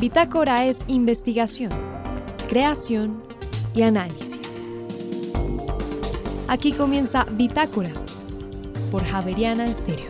Bitácora es investigación, creación y análisis. Aquí comienza Bitácora por Javeriana Estéreo.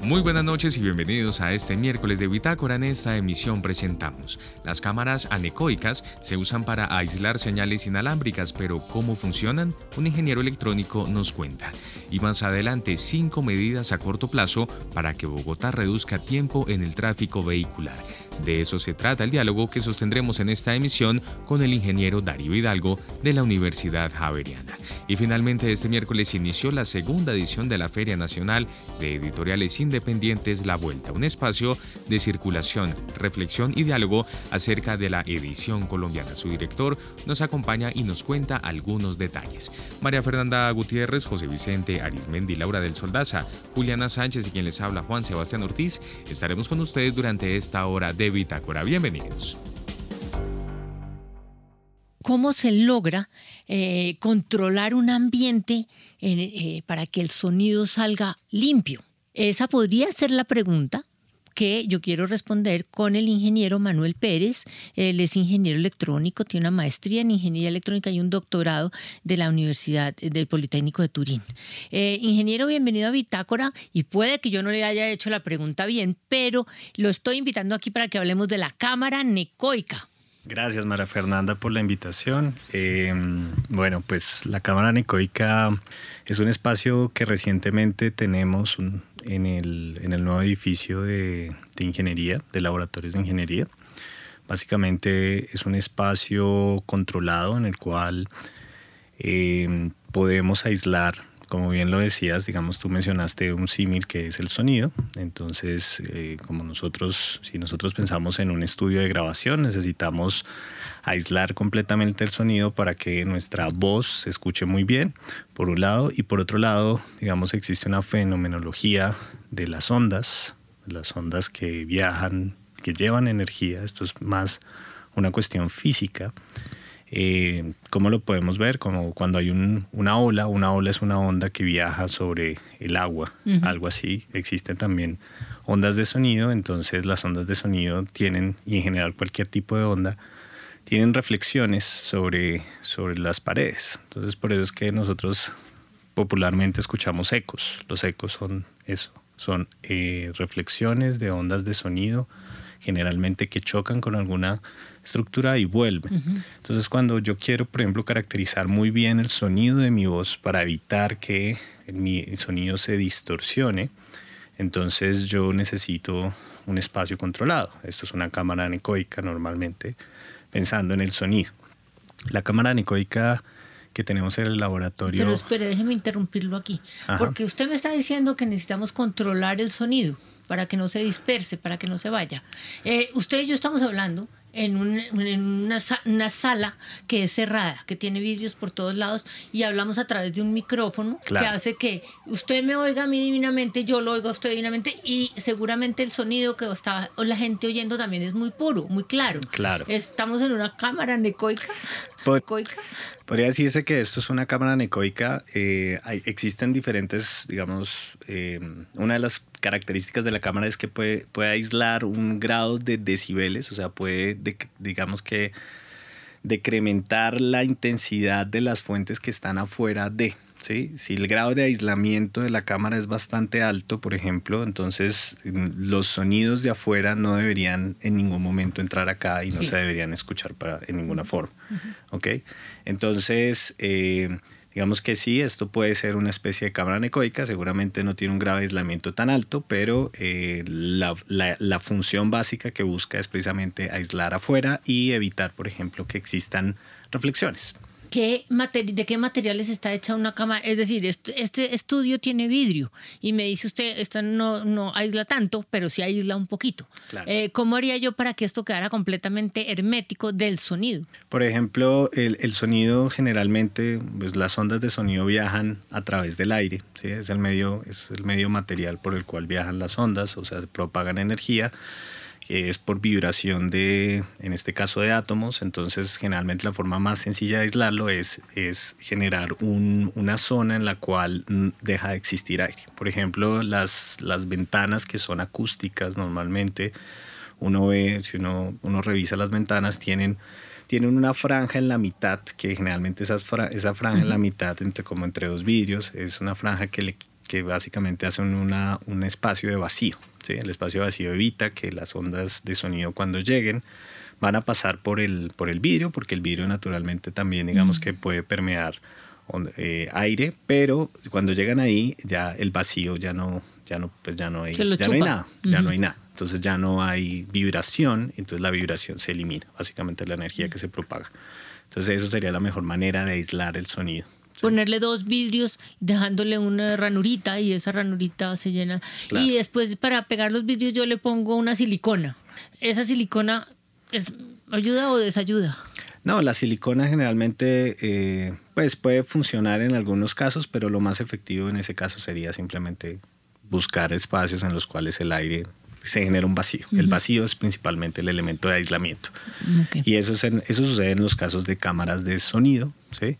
Muy buenas noches y bienvenidos a este miércoles de Bitácora. En esta emisión presentamos las cámaras anecoicas se usan para aislar señales inalámbricas, pero ¿cómo funcionan? Un ingeniero electrónico nos cuenta. Y más adelante, cinco medidas a corto plazo para que Bogotá reduzca tiempo en el tráfico vehicular. De eso se trata el diálogo que sostendremos en esta emisión con el ingeniero Darío Hidalgo de la Universidad Javeriana. Y finalmente este miércoles inició la segunda edición de la Feria Nacional de Editoriales Independientes La Vuelta, un espacio de circulación, reflexión y diálogo acerca de la edición colombiana. Su director nos acompaña y nos cuenta algunos detalles. María Fernanda Gutiérrez, José Vicente Arismendi, Laura del Soldaza, Juliana Sánchez y quien les habla Juan Sebastián Ortiz, estaremos con ustedes durante esta hora de Bitácora. Bienvenidos. ¿Cómo se logra eh, controlar un ambiente eh, para que el sonido salga limpio? Esa podría ser la pregunta que yo quiero responder con el ingeniero Manuel Pérez. Él es ingeniero electrónico, tiene una maestría en ingeniería electrónica y un doctorado de la Universidad del Politécnico de Turín. Eh, ingeniero, bienvenido a Bitácora y puede que yo no le haya hecho la pregunta bien, pero lo estoy invitando aquí para que hablemos de la cámara necoica. Gracias, María Fernanda, por la invitación. Eh, bueno, pues la Cámara Necoica es un espacio que recientemente tenemos en, el, en, el, nuevo edificio de, ingeniería, de laboratorios de ingeniería. Básicamente es un espacio controlado en el cual eh, podemos aislar como bien lo decías, digamos, tú mencionaste un símil que es el sonido. Entonces, eh, como nosotros, si nosotros pensamos en un estudio de grabación, necesitamos aislar completamente el sonido para que nuestra voz se escuche muy bien, por un lado, y por otro lado, digamos, existe una fenomenología de las ondas, las ondas que viajan, que llevan energía, esto es más una cuestión física. Eh, ¿Cómo lo podemos ver? Como cuando hay una ola, una ola es una onda que viaja sobre el agua, algo así. Existen también ondas de sonido, entonces las ondas de sonido tienen, y en general cualquier tipo de onda, tienen reflexiones sobre, sobre las paredes. Entonces por eso es que nosotros popularmente escuchamos ecos. Los ecos son eso, son eh, reflexiones de ondas de sonido generalmente que chocan con alguna estructura y vuelven. Entonces cuando yo quiero, por ejemplo, caracterizar muy bien el sonido de mi voz para evitar que mi sonido se distorsione, entonces yo necesito un espacio controlado. Esto es una cámara anecoica normalmente, pensando en el sonido. La cámara anecoica que tenemos en el laboratorio. Pero espere, déjeme interrumpirlo aquí. Porque usted me está diciendo que necesitamos controlar el sonido para que no se disperse, para que no se vaya. Eh, usted y yo estamos hablando en, una, sala que es cerrada, que tiene vidrios por todos lados y hablamos a través de un micrófono que hace que usted me oiga a mí divinamente, yo lo oigo a usted divinamente y seguramente el sonido que está la gente oyendo también es muy puro, muy claro. Claro. Estamos en una cámara necoica. Podría decirse que esto es una cámara necoica. Eh, existen diferentes, digamos, eh, una de las características de la cámara es que puede, puede aislar un grado de decibeles, o sea, puede, digamos que, decrementar la intensidad de las fuentes que están afuera de. ¿sí? Si el grado de aislamiento de la cámara es bastante alto, por ejemplo, entonces mm, los sonidos de afuera no deberían en ningún momento entrar acá y no se deberían escuchar para, en ninguna forma. ¿ok? Entonces, eh, Digamos que sí, esto puede ser una especie de cámara necoica, seguramente no tiene un grave aislamiento tan alto, pero eh, la, la, función básica que busca es precisamente aislar afuera y evitar, por ejemplo, que existan reflexiones. ¿De qué materiales está hecha una cámara? Es decir, este, estudio tiene vidrio y me dice usted, esto no, no aísla tanto, pero sí aísla un poquito. Eh, ¿Cómo haría yo para que esto quedara completamente hermético del sonido? Por ejemplo, el, sonido generalmente, pues las ondas de sonido viajan a través del aire, ¿sí? es, el medio, es el medio material por el cual viajan las ondas, o sea, propagan energía es por vibración de, en este caso de átomos, entonces generalmente la forma más sencilla de aislarlo es, es generar una zona en la cual deja de existir aire. Por ejemplo, las, las ventanas que son acústicas normalmente, uno ve, si uno, uno revisa las ventanas, tienen tienen una franja en la mitad, que generalmente esa franja en la mitad, entre, como entre dos vidrios, es una franja que, le, que básicamente hace una, un espacio de vacío. ¿Sí? El espacio vacío evita que las ondas de sonido cuando lleguen van a pasar por el, por el vidrio, porque el vidrio naturalmente también digamos que puede permear eh, aire, pero cuando llegan ahí ya el vacío ya no, ya no, pues ya no hay, ya no hay nada, ya no hay nada. Entonces ya no hay vibración, entonces la vibración se elimina, básicamente la energía que se propaga. Entonces eso sería la mejor manera de aislar el sonido. Ponerle dos vidrios, dejándole una ranurita y esa ranurita se llena. Y después para pegar los vidrios yo le pongo una silicona. ¿Esa silicona es, ayuda o desayuda? No, la silicona generalmente eh, pues puede funcionar en algunos casos, pero lo más efectivo en ese caso sería simplemente buscar espacios en los cuales el aire se genera un vacío. El vacío es principalmente el elemento de aislamiento. Y eso, eso sucede en los casos de cámaras de sonido. ¿sí?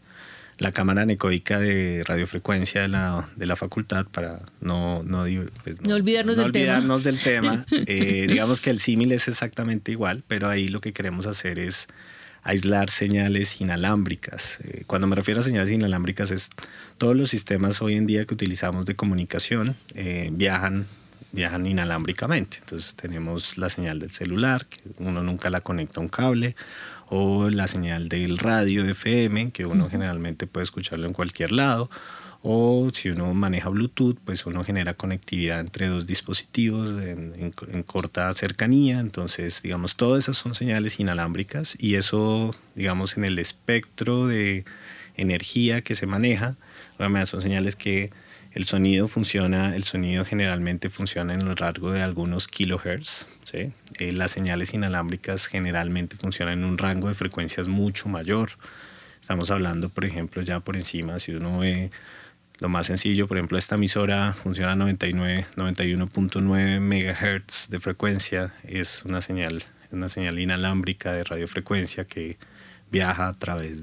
La cámara anecoica de radiofrecuencia de la, de la facultad, para no, no, pues, olvidarnos, del, olvidarnos tema. del tema. Eh, digamos que el símil es exactamente igual, pero ahí lo que queremos hacer es aislar señales inalámbricas. Eh, cuando me refiero a señales inalámbricas es todos los sistemas hoy en día que utilizamos de comunicación eh, viajan viajan inalámbricamente. Entonces tenemos la señal del celular, que uno nunca la conecta a un cable, o la señal del radio FM, que uno generalmente puede escucharlo en cualquier lado, o si uno maneja Bluetooth, pues uno genera conectividad entre dos dispositivos en, corta cercanía. Entonces, digamos, todas esas son señales inalámbricas y eso, digamos, en el espectro de energía que se maneja, son señales que el sonido funciona, el sonido generalmente funciona en el rango de algunos kilohertz. ¿sí? Eh, las señales inalámbricas generalmente funcionan en un rango de frecuencias mucho mayor. Estamos hablando, por ejemplo, ya por encima, si uno ve lo más sencillo, por ejemplo, esta emisora funciona a 91.9 megahertz de frecuencia. Es una señal, una señal inalámbrica de radiofrecuencia que viaja a través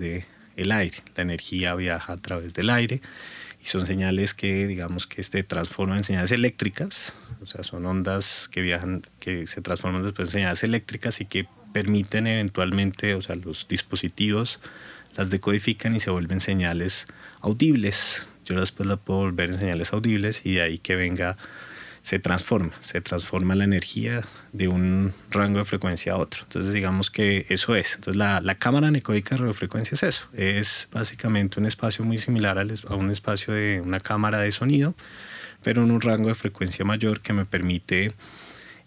el aire. La energía viaja a través del aire y son señales que digamos que este transforman en señales eléctricas, o sea, son ondas que viajan, que se transforman después en señales eléctricas y que permiten eventualmente, o sea, los dispositivos las decodifican y se vuelven señales audibles. Yo después las puedo volver en señales audibles y de ahí que venga se transforma, se transforma la energía de un rango de frecuencia a otro. Entonces digamos que eso es. Entonces la, la cámara anecoica de radiofrecuencia es eso. Es básicamente un espacio muy similar a un espacio de una cámara de sonido, pero en un rango de frecuencia mayor que me permite,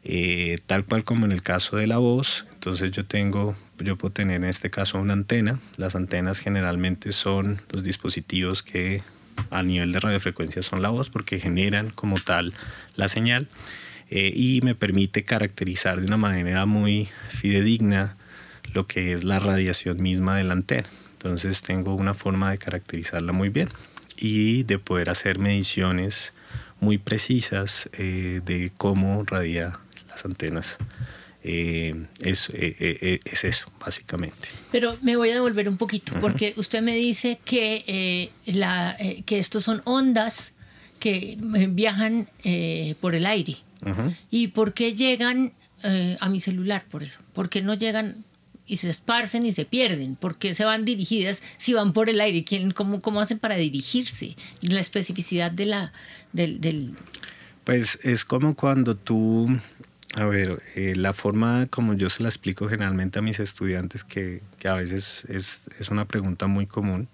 eh, tal cual como en el caso de la voz, entonces yo tengo, yo puedo tener en este caso una antena. Las antenas generalmente son los dispositivos que a nivel de radiofrecuencia son la voz porque generan como tal la señal eh, y me permite caracterizar de una manera muy fidedigna lo que es la radiación misma de la antena. Entonces tengo una forma de caracterizarla muy bien y de poder hacer mediciones muy precisas eh, de cómo radia las antenas eh, es, eh, eh, es, eso, básicamente. Pero me voy a devolver un poquito, porque usted me dice que, la, que estos son ondas que viajan por el aire. ¿Y por qué llegan a mi celular por eso? ¿Por qué no llegan y se esparcen y se pierden? ¿Por qué se van dirigidas si van por el aire? ¿Quién, cómo, ¿Cómo hacen para dirigirse? La especificidad de la, del, del... Pues es como cuando tú a ver, eh, la forma como yo se la explico generalmente a mis estudiantes, que, que a veces es, es, una pregunta muy común,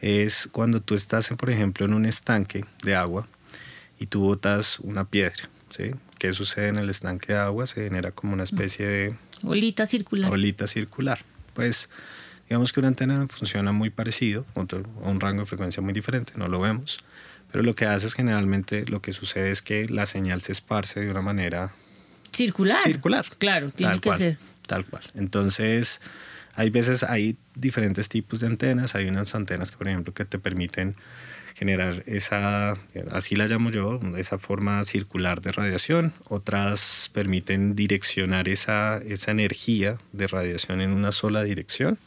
es cuando tú estás, por ejemplo, en un estanque de agua y tú botas una piedra, ¿sí? ¿Qué sucede en el estanque de agua? Se genera como una especie de... Olita circular. Olita circular. Pues digamos que una antena funciona muy parecido, a un rango de frecuencia muy diferente, no lo vemos, pero lo que hace es generalmente lo que sucede es que la señal se esparce de una manera Circular. Circular. Claro, tiene que ser. Tal cual. Entonces, hay veces, hay diferentes tipos de antenas. Hay unas antenas que, por ejemplo, que te permiten generar esa, así la llamo yo, esa forma circular de radiación. Otras permiten direccionar esa, esa energía de radiación en una sola dirección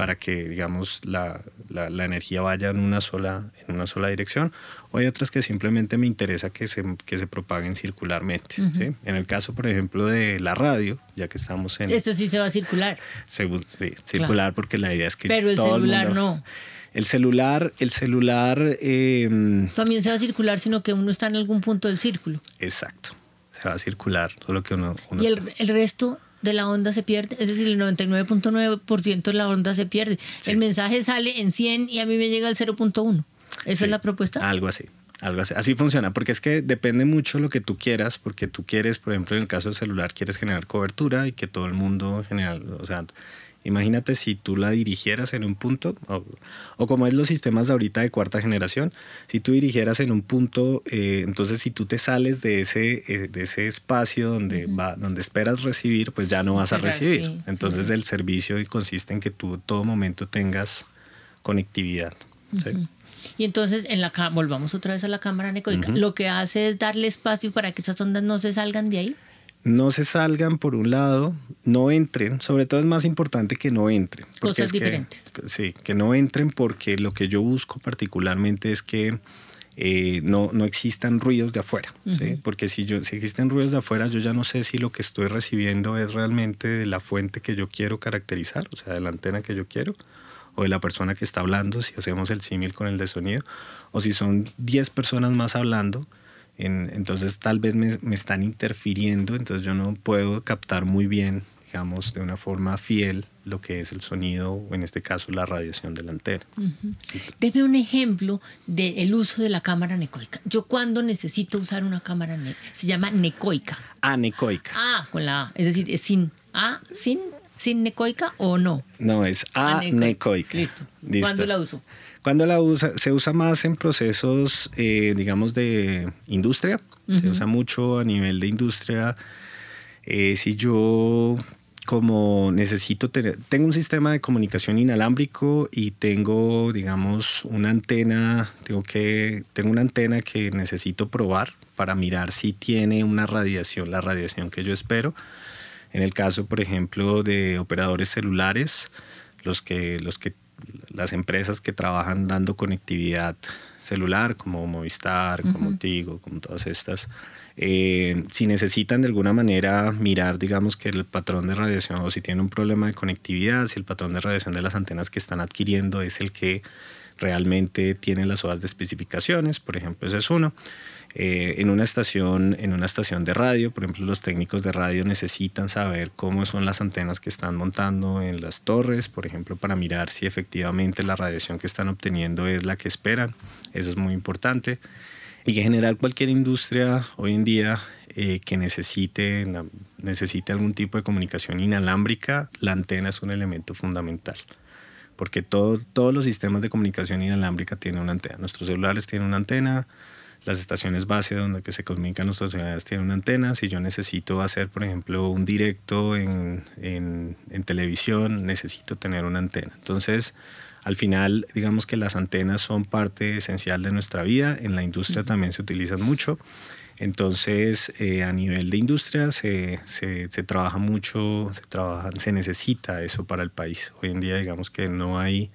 para que, digamos, la, la, energía vaya en una, sola, en una sola dirección, o hay otras que simplemente me interesa que se, que se propaguen circularmente. ¿sí? En el caso, por ejemplo, de la radio, ya que estamos en... Esto sí se va a circular. sí, circular porque la idea es que... Pero el celular no. El celular, el celular... Em, También se va a circular, sino que uno está en algún punto del círculo. Exacto. Se va a circular, solo que uno... y el, el resto de la onda se pierde, es decir, el 99.9% de la onda se pierde. El mensaje sale en 100 y a mí me llega al 0.1. ¿Esa es la propuesta? Algo así. Algo así. así funciona, porque es que depende mucho lo que tú quieras, porque tú quieres, por ejemplo, en el caso del celular, quieres generar cobertura y que todo el mundo general, o sea, Imagínate si tú la dirigieras en un punto, o, como es los sistemas de ahorita de cuarta generación, si tú dirigieras en un punto, eh, entonces si tú te sales de ese, eh, de ese espacio donde, va, donde esperas recibir, pues ya no vas a recibir. entonces el servicio consiste en que tú todo momento tengas conectividad. Y entonces, en la volvamos otra vez a la cámara anecoica, lo que hace es darle espacio para que esas ondas no se salgan de ahí no se salgan por un lado, no entren, sobre todo es más importante que no entren. Cosas diferentes. sí, que no entren porque lo que yo busco particularmente es que eh, no, no existan ruidos de afuera, porque si, yo, si existen ruidos de afuera, yo ya no sé si lo que estoy recibiendo es realmente de la fuente que yo quiero caracterizar, o sea, de la antena que yo quiero, o de la persona que está hablando, si hacemos el símil con el de sonido, o si son 10 personas más hablando, entonces tal vez me, están interfiriendo, entonces yo no puedo captar muy bien, digamos, de una forma fiel lo que es el sonido o en este caso la radiación de la antena. Deme un ejemplo del uso de la cámara necoica. Yo cuando necesito usar una cámara se llama necoica. Ah, necoica. Ah, con la A, es decir, es sin A, sin sin necoica o no? No, es anecoica. Listo. Listo. ¿Cuándo la uso? Cuando la usa, se usa más en procesos, eh, digamos, de industria. Se usa mucho a nivel de industria. Eh, si yo como necesito tener, tengo un sistema de comunicación inalámbrico y tengo, digamos, una antena, tengo que, tengo una antena que necesito probar para mirar si tiene una radiación, la radiación que yo espero. En el caso, por ejemplo, de operadores celulares, los que, los que las empresas que trabajan dando conectividad celular, como Movistar, como Tigo, como todas estas, eh, si necesitan de alguna manera mirar, digamos, que el patrón de radiación o si tienen un problema de conectividad, si el patrón de radiación de las antenas que están adquiriendo es el que realmente tiene las hojas de especificaciones, por ejemplo, ese es uno. Eh, en, una estación, en una estación de radio, por ejemplo, los técnicos de radio necesitan saber cómo son las antenas que están montando en las torres, por ejemplo, para mirar si efectivamente la radiación que están obteniendo es la que esperan. Eso es muy importante. Y en general cualquier industria hoy en día eh, que necesite, necesite algún tipo de comunicación inalámbrica, la antena es un elemento fundamental porque todo, todos los sistemas de comunicación inalámbrica tienen una antena. Nuestros celulares tienen una antena, las estaciones base donde que se comunican nuestros celulares tienen una antena. Si yo necesito hacer, por ejemplo, un directo en, en, en televisión, necesito tener una antena. Entonces, al final, digamos que las antenas son parte esencial de nuestra vida. En la industria también se utilizan mucho. Entonces, eh, a nivel de industria se, se, trabaja mucho, se, trabaja, se necesita eso para el país. Hoy en día, digamos que no hay,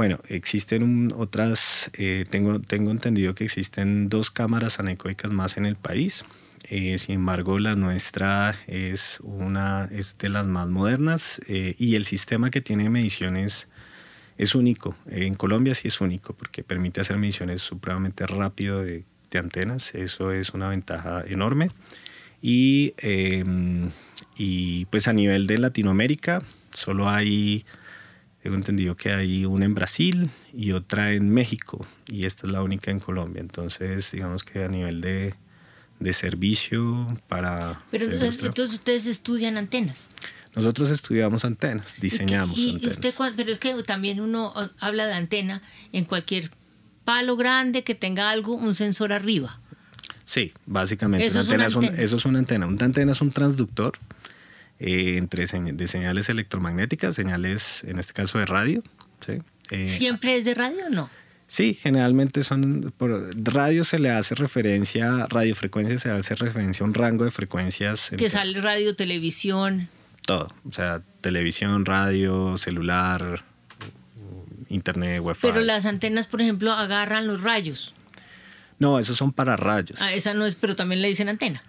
bueno, existen otras, eh, tengo, tengo entendido que existen dos cámaras anecoicas más en el país. Eh, sin embargo, la nuestra es, una, es de las más modernas y el sistema que tiene mediciones es único. en Colombia sí es único porque permite hacer mediciones supremamente rápido de de antenas, eso es una ventaja enorme. Y, em, y pues a nivel de Latinoamérica, solo hay, tengo entendido que hay una en Brasil y otra en México, y esta es la única en Colombia. Entonces, digamos que a nivel de, de servicio para... Pero entonces ustedes estudian antenas. Nosotros estudiamos antenas, diseñamos y, antenas. Usted, pero es que también uno habla de antena en cualquier palo grande que tenga algo, un sensor arriba. Sí, básicamente. Eso, es, una antena. eso es una antena. Una antena es un transductor eh, entre de señales electromagnéticas, señales, en este caso de radio. Eh, ¿Siempre es de radio o no? Sí, generalmente son. Por radio se le hace referencia, radiofrecuencia se le hace referencia a un rango de frecuencias. Que sale radio, televisión todo. O sea, televisión, radio, celular, internet, wifi. Pero las antenas, por ejemplo, agarran los rayos. No, esos son para rayos. Ah, esa no es, pero también le dicen antena.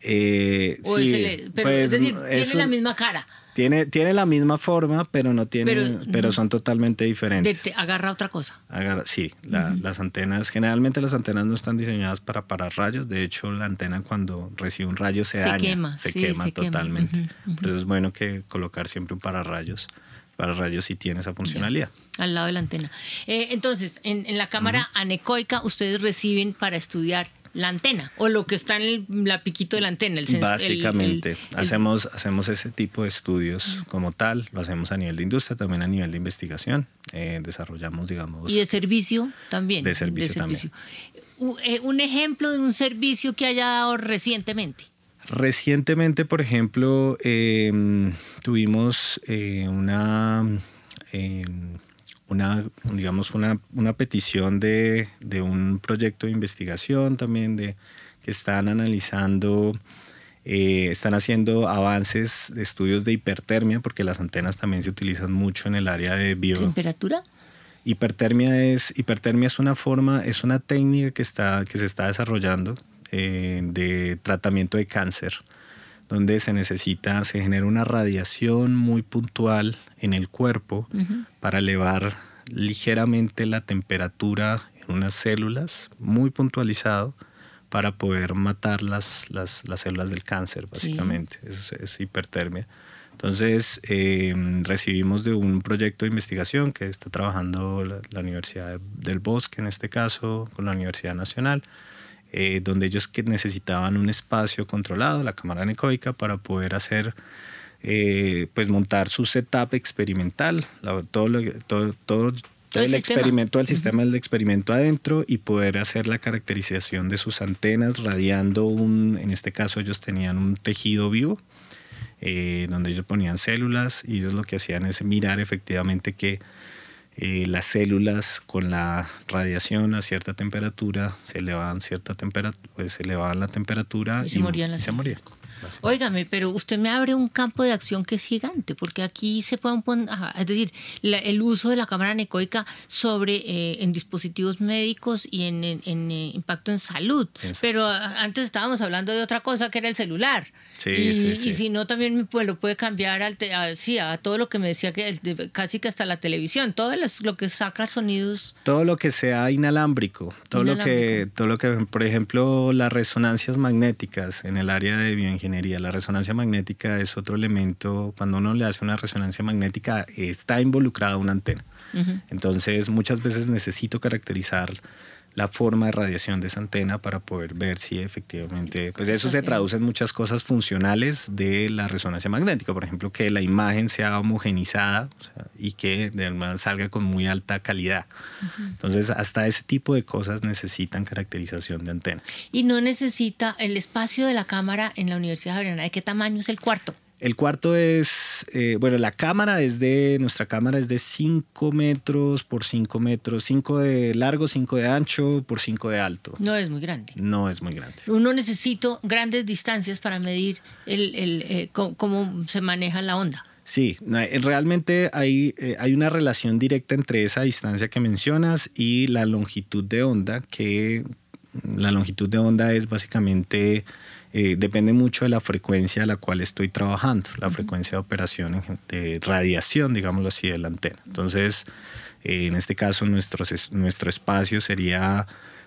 Eh, O sí, le- pero pues, es decir, tiene la misma cara. Tiene, tiene la misma forma, pero no tiene, Pero- pero, son totalmente De, diferentes. te agarra otra cosa. Agarra- sí, la- las antenas, generalmente las antenas no están diseñadas para parar rayos. De hecho, la antena cuando recibe un rayo se, Se daña, quema, se sí, quema se quema. totalmente. Ujú, Por eso es bueno que colocar siempre un pararrayos. Pararrayos sí tiene esa funcionalidad. al lado de la antena. Eh, entonces, en, en la cámara anecoica, ustedes reciben para estudiar la antena o lo que está en el la piquito de la antena. El Básicamente, el- el- hacemos, hacemos ese tipo de estudios como tal, lo hacemos a nivel de industria, también a nivel de investigación. Eh, desarrollamos, digamos, y de servicio también. De servicio U- eh, un ejemplo de un servicio que haya dado recientemente. Recientemente, por ejemplo, eh, tuvimos eh, una, eh, una, digamos, una, una petición de, de un proyecto de investigación también de que están analizando, eh, están haciendo avances de estudios de hipertermia, porque las antenas también se utilizan mucho en el área de bio, ¿Temperatura? Hipertermia es, hipertermia es una forma, es una técnica que, está, que se está desarrollando eh, de tratamiento de cáncer, donde se necesita, se genera una radiación muy puntual en el cuerpo para elevar ligeramente la temperatura en unas células, muy puntualizado, para poder matar las, las, las células del cáncer, básicamente. Eso es, es hipertermia. Entonces, eh, recibimos de un proyecto de investigación que está trabajando la, la Universidad del Bosque, en este caso, con la Universidad Nacional, eh, donde ellos que necesitaban un espacio controlado, la cámara anecoica, para poder hacer, eh, pues montar su setup experimental, la- todo, lo, todo, todo, todo el el, experimento, el sistema del experimento adentro y poder hacer la caracterización de sus antenas radiando un, en este caso ellos tenían un tejido vivo, eh, donde ellos ponían células y ellos lo que hacían es mirar efectivamente que eh, las células con la radiación a cierta temperatura se elevaban cierta temperatura, pues se elevaban la temperatura Y se morían las se morían. Óigame, pero usted me abre un campo de acción que es gigante, porque aquí se pueden poner, ajá, es decir, la- el uso de la cámara anecoica sobre eh, en dispositivos médicos y en, en- en, eh, impacto en salud. Eso. Pero antes estábamos hablando de otra cosa que era el celular. Sí, y, sí, y sí. si no, también me puede- lo puede cambiar al te- a, sí, a todo lo que me decía que de- casi que hasta la televisión, todo los- lo que saca sonidos. todo lo que sea inalámbrico, todo lo que, Inalámbrico. todo lo que, por ejemplo, las resonancias magnéticas en el área de bioingeniería. La resonancia magnética es otro elemento. Cuando uno le hace una resonancia magnética, está involucrada una antena. Entonces, muchas veces necesito caracterizar la forma de radiación de esa antena para poder ver si efectivamente, pues eso se traduce en muchas cosas funcionales de la resonancia magnética, por ejemplo, que la imagen sea homogenizada o sea, y que de salga con muy alta calidad. Entonces, hasta ese tipo de cosas necesitan caracterización de antenas. Y no necesita el espacio de la cámara en la Universidad Javeriana. ¿De qué tamaño es el cuarto? El cuarto es, eh, bueno, la cámara es de, nuestra cámara es de 5 metros por 5 metros, 5 de largo, 5 de ancho por 5 de alto. No es muy grande. No es muy grande. Uno necesita grandes distancias para medir el, el, eh, cómo, cómo se maneja la onda. Sí, eh, realmente hay, eh, hay una relación directa entre esa distancia que mencionas y la longitud de onda, que la longitud de onda es básicamente, eh, depende mucho de la frecuencia a la cual estoy trabajando, la frecuencia de operación, de radiación, digámoslo así, de la antena. Entonces, eh, en este caso, nuestro, es- nuestro espacio sería...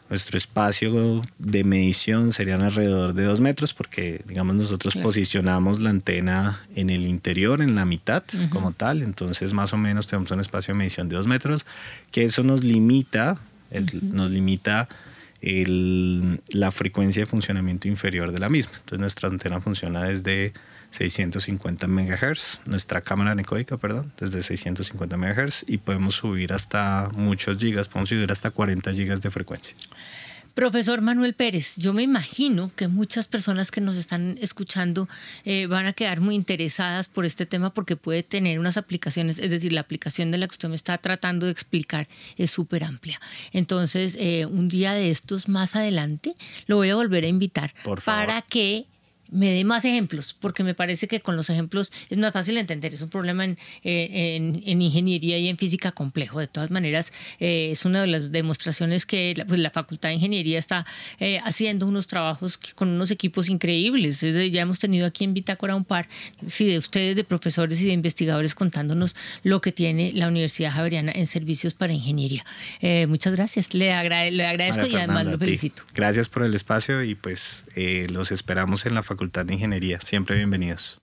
Nuestro espacio de medición serían alrededor de dos metros porque, digamos, nosotros Claro. posicionamos la antena en el interior, en la mitad como tal. Entonces, más o menos tenemos un espacio de medición de dos metros, que eso nos limita, el- nos limita el- la frecuencia de funcionamiento inferior de la misma. Entonces, nuestra antena funciona desde 650 MHz, nuestra cámara anecoica, perdón, desde 650 MHz y podemos subir hasta muchos gigas, podemos subir hasta 40 gigas de frecuencia. Profesor Manuel Pérez, yo me imagino que muchas personas que nos están escuchando eh, van a quedar muy interesadas por este tema porque puede tener unas aplicaciones, es decir, la aplicación de la que usted me está tratando de explicar es súper amplia. Entonces, eh, un día de estos más adelante lo voy a volver a invitar Por favor. para que me dé más ejemplos, porque me parece que con los ejemplos es más fácil entender. Es un problema en, en, ingeniería y en física complejo. De todas maneras, eh, es una de las demostraciones que la, pues, la Facultad de Ingeniería está eh, haciendo unos trabajos con unos equipos increíbles. ya hemos tenido aquí en Bitácora un par sí, de ustedes, de profesores y de investigadores contándonos lo que tiene la Universidad Javeriana en servicios para ingeniería. Eh, muchas gracias. Le, le agradezco y además lo felicito. Gracias por el espacio y pues los esperamos en la Facultad de Ingeniería. Siempre bienvenidos.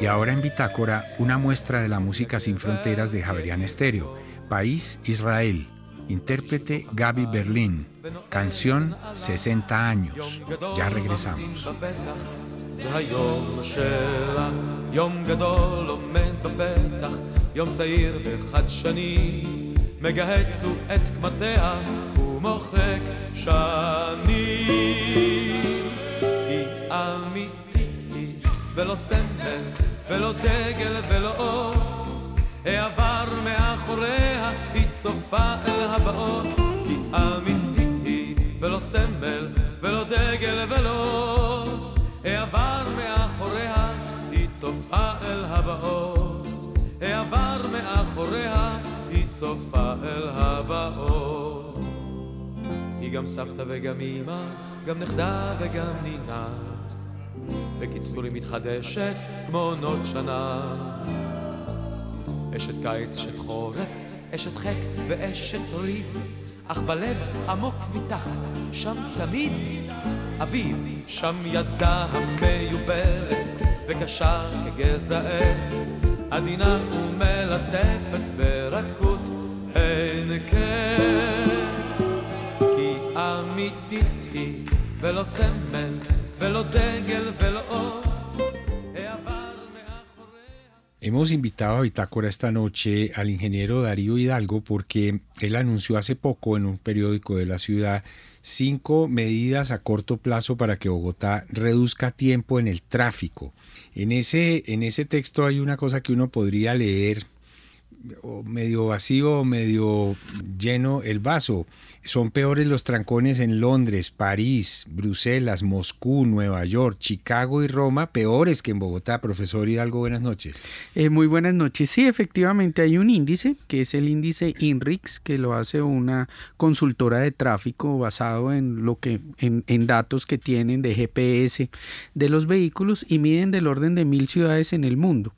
Y ahora en Bitácora, una muestra de la música sin fronteras de Javerian Estéreo, País Israel, intérprete Gaby Berlín, canción 60 años. Ya regresamos. מוחק שנים. היא אמיתית היא, ולא סמל, ולא דגל, ולא אות. העבר מאחוריה, היא צופה אל הבאות. כי אמיתית היא, ולא סמל, ולא דגל, ולא אות. העבר מאחוריה, היא צופה אל הבאות. העבר מאחוריה, היא צופה אל הבאות. היא גם סבתא וגם אמא, גם נכדה וגם נינה. בקיצור היא מתחדשת כמו עונות שנה. אשת קיץ, אשת חורף, אשת חק ואשת ריב, אך בלב עמוק מתחת, שם תמיד אביב, שם ידה המיובלת וקשה כגזע עץ, עדינה ומלטפת ברכות אין קץ. Hemos invitado a Bitácora esta noche al ingeniero Darío Hidalgo porque él anunció hace poco en un periódico de la ciudad cinco medidas a corto plazo para que Bogotá reduzca tiempo en el tráfico. En ese, en ese texto hay una cosa que uno podría leer medio vacío medio lleno el vaso. Son peores los trancones en Londres, París, Bruselas, Moscú, Nueva York, Chicago y Roma, peores que en Bogotá. Profesor Hidalgo, buenas noches. Eh, muy buenas noches. Sí, efectivamente hay un índice, que es el índice INRIX, que lo hace una consultora de tráfico basado en lo que, en, en datos que tienen de GPS de los vehículos y miden del orden de mil ciudades en el mundo.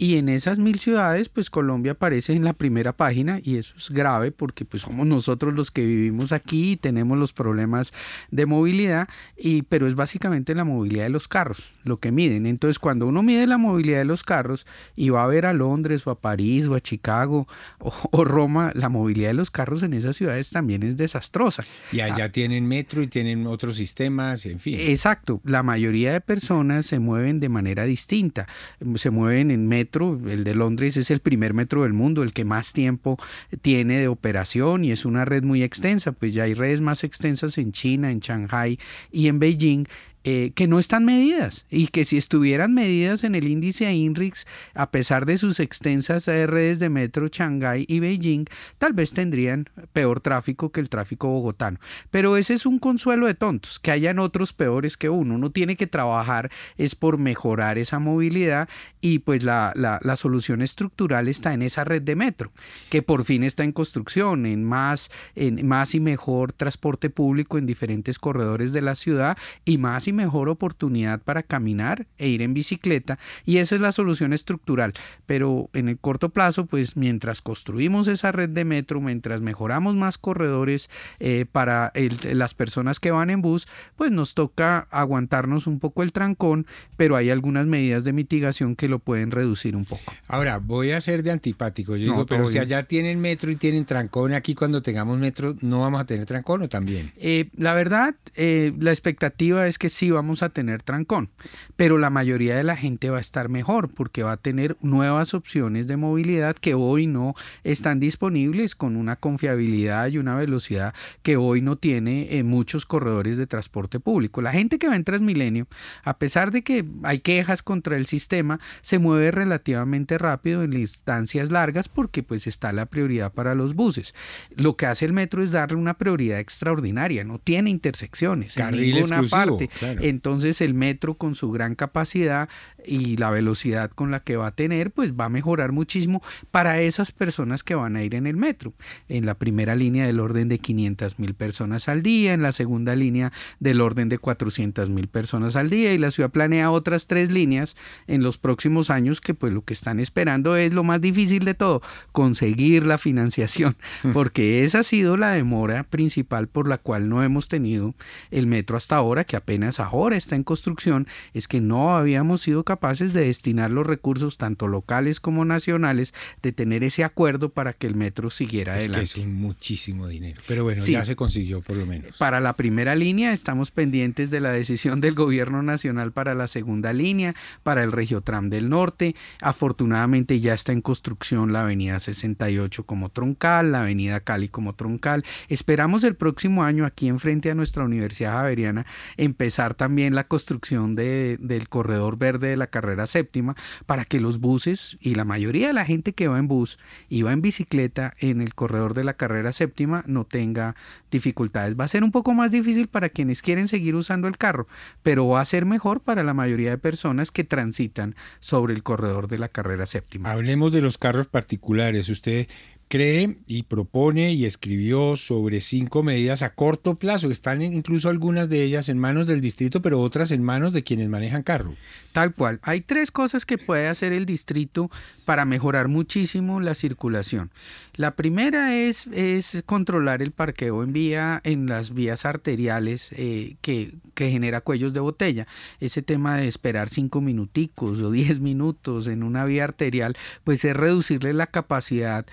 Y en esas mil ciudades, pues Colombia aparece en la primera página y eso es grave porque pues somos nosotros los que vivimos aquí y tenemos los problemas de movilidad, y, pero es básicamente la movilidad de los carros, lo que miden. Entonces cuando uno mide la movilidad de los carros y va a ver a Londres o a París o a Chicago o, Roma, la movilidad de los carros en esas ciudades también es desastrosa. Y allá ah. tienen metro y tienen otros sistemas, en fin. Exacto, la mayoría de personas se mueven de manera distinta, se mueven en metro el de Londres es el primer metro del mundo, el que más tiempo tiene de operación y es una red muy extensa, pues ya hay redes más extensas en China, en Shanghai y en Beijing eh, que no están medidas y que si estuvieran medidas en el índice INRIX, a pesar de sus extensas redes de metro Shanghái y Beijing, tal vez tendrían peor tráfico que el tráfico bogotano. Pero ese es un consuelo de tontos, que hayan otros peores que uno. Uno tiene que trabajar es por mejorar esa movilidad y pues la, la solución estructural está en esa red de metro, que por fin está en construcción, en más, en más y mejor transporte público en diferentes corredores de la ciudad y más y mejor oportunidad para caminar e ir en bicicleta y esa es la solución estructural. Pero en el corto plazo, pues mientras construimos esa red de metro, mientras mejoramos más corredores eh, para las personas que van en bus, pues nos toca aguantarnos un poco el trancón, pero hay algunas medidas de mitigación que lo pueden reducir un poco. Ahora, voy a ser de antipático. Yo digo, pero si allá tienen metro y tienen trancón, aquí cuando tengamos metro no vamos a tener trancón o también. Eh, la verdad, eh, la expectativa es que sí vamos a tener trancón, pero la mayoría de la gente va a estar mejor porque va a tener nuevas opciones de movilidad que hoy no están disponibles con una confiabilidad y una velocidad que hoy no tiene en muchos corredores de transporte público. La gente que va en Transmilenio, a pesar de que hay quejas contra el sistema, se mueve relativamente rápido en instancias largas porque pues está la prioridad para los buses. Lo que hace el metro es darle una prioridad extraordinaria, no tiene intersecciones en ninguna parte. Entonces el metro con su gran capacidad y la velocidad con la que va a tener, pues va a mejorar muchísimo para esas personas que van a ir en el metro. En la primera línea del orden de 500 mil personas al día, en la segunda línea del orden de 400 mil personas al día y la ciudad planea otras tres líneas en los próximos años que pues lo que están esperando es lo más difícil de todo, conseguir la financiación, porque esa ha sido la demora principal por la cual no hemos tenido el metro hasta ahora, que apenas ahora está en construcción, es que no habíamos sido capaces de destinar los recursos tanto locales como nacionales, de tener ese acuerdo para que el metro siguiera adelante. Es que es muchísimo dinero, pero bueno, ya se consiguió por lo menos. Para la primera línea estamos pendientes de la decisión del gobierno nacional para la segunda línea, para el Regiotram del Norte. Afortunadamente ya está en construcción la avenida 68 como troncal, la avenida Cali como troncal. Esperamos el próximo año aquí enfrente a nuestra Universidad Javeriana empezar también la construcción de, del corredor verde de la carrera séptima para que los buses y la mayoría de la gente que va en bus y va en bicicleta en el corredor de la carrera séptima no tenga dificultades. Va a ser un poco más difícil para quienes quieren seguir usando el carro, pero va a ser mejor para la mayoría de personas que transitan sobre el corredor de la carrera séptima. Hablemos de los carros particulares. Usted cree y propone y escribió sobre cinco medidas a corto plazo. Están incluso algunas de ellas en manos del distrito, pero otras en manos de quienes manejan carro. Tal cual. Hay tres cosas que puede hacer el distrito para mejorar muchísimo la circulación. La primera es, es controlar el parqueo en vía en las vías arteriales eh, que, que, genera cuellos de botella. Ese tema de esperar cinco minuticos o diez minutos en una vía arterial, pues es reducirle la capacidad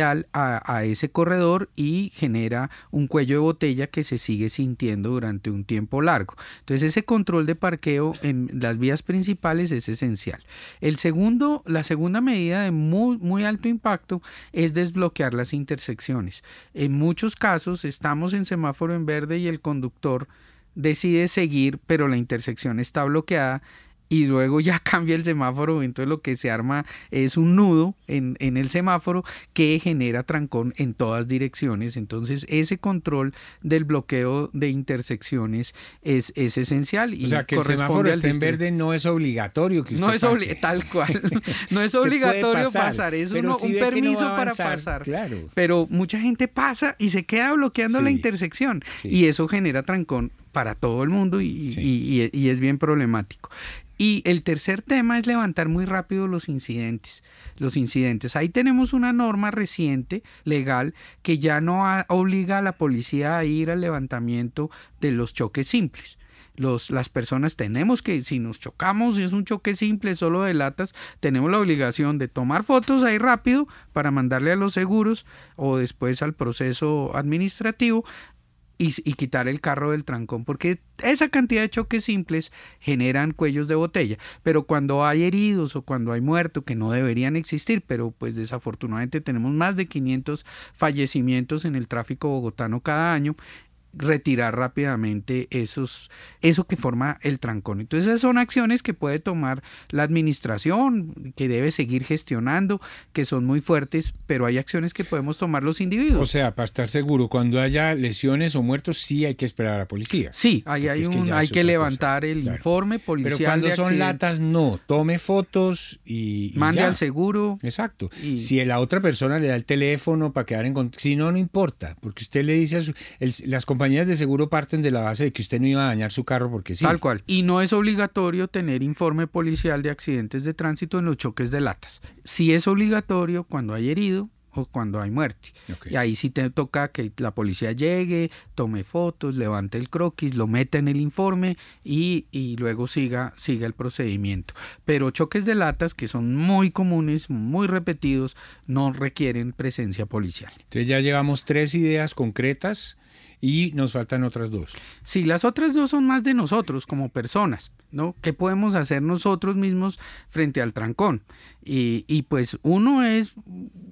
a, ese corredor y genera un cuello de botella que se sigue sintiendo durante un tiempo largo. Entonces ese control de parqueo en las vías principales principales es esencial. El segundo, la segunda medida de muy, muy alto impacto es desbloquear las intersecciones. En muchos casos estamos en semáforo en verde y el conductor decide seguir, pero la intersección está bloqueada y luego ya cambia el semáforo, entonces lo que se arma es un nudo en, en, el semáforo que genera trancón en todas direcciones. Entonces ese control del bloqueo de intersecciones es, es esencial. Y o sea, que el semáforo esté en verde no es obligatorio que usted No es pase. tal cual. No es obligatorio pasar, pasar, es uno, si un permiso no avanzar, para pasar. Claro. Pero mucha gente pasa y se queda bloqueando sí, la intersección sí. y eso genera trancón para todo el mundo y, sí. y, y, y es bien problemático. Y el tercer tema es levantar muy rápido los incidentes. Los incidentes. Ahí tenemos una norma reciente, legal, que ya no obliga a la policía a ir al levantamiento de los choques simples. Los, las personas tenemos que, si nos chocamos, si es un choque simple, solo de latas, tenemos la obligación de tomar fotos ahí rápido para mandarle a los seguros o después al proceso administrativo y, quitar el carro del trancón, porque esa cantidad de choques simples generan cuellos de botella, pero cuando hay heridos o cuando hay muertos que no deberían existir, pero pues desafortunadamente tenemos más de 500 fallecimientos en el tráfico bogotano cada año, retirar rápidamente esos, eso que forma el trancón. Entonces esas son acciones que puede tomar la administración, que debe seguir gestionando, que son muy fuertes, pero hay acciones que podemos tomar los individuos. O sea, para estar seguro, cuando haya lesiones o muertos, sí hay que esperar a la policía. Sí, ahí hay, un, que hay que levantar cosa. el claro. informe policial. Pero cuando son latas, no. Tome fotos y. y Mande ya. al seguro. Exacto. Y... Si la otra persona le da el teléfono para quedar en contacto, si no, no importa, porque usted le dice a su, el, las compañías de seguro parten de la base de que usted no iba a dañar su carro porque sí. Tal cual. Y no es obligatorio tener informe policial de accidentes de tránsito en los choques de latas. Sí es obligatorio cuando hay herido o cuando hay muerte. Okay. Y ahí sí te toca que la policía llegue, tome fotos, levante el croquis, lo meta en el informe y, y luego siga, siga el procedimiento. Pero choques de latas que son muy comunes, muy repetidos, no requieren presencia policial. Entonces ya llevamos tres ideas concretas y nos faltan otras dos. Sí, las otras dos son más de nosotros como personas, ¿no? ¿Qué podemos hacer nosotros mismos frente al trancón? Y, y, pues uno es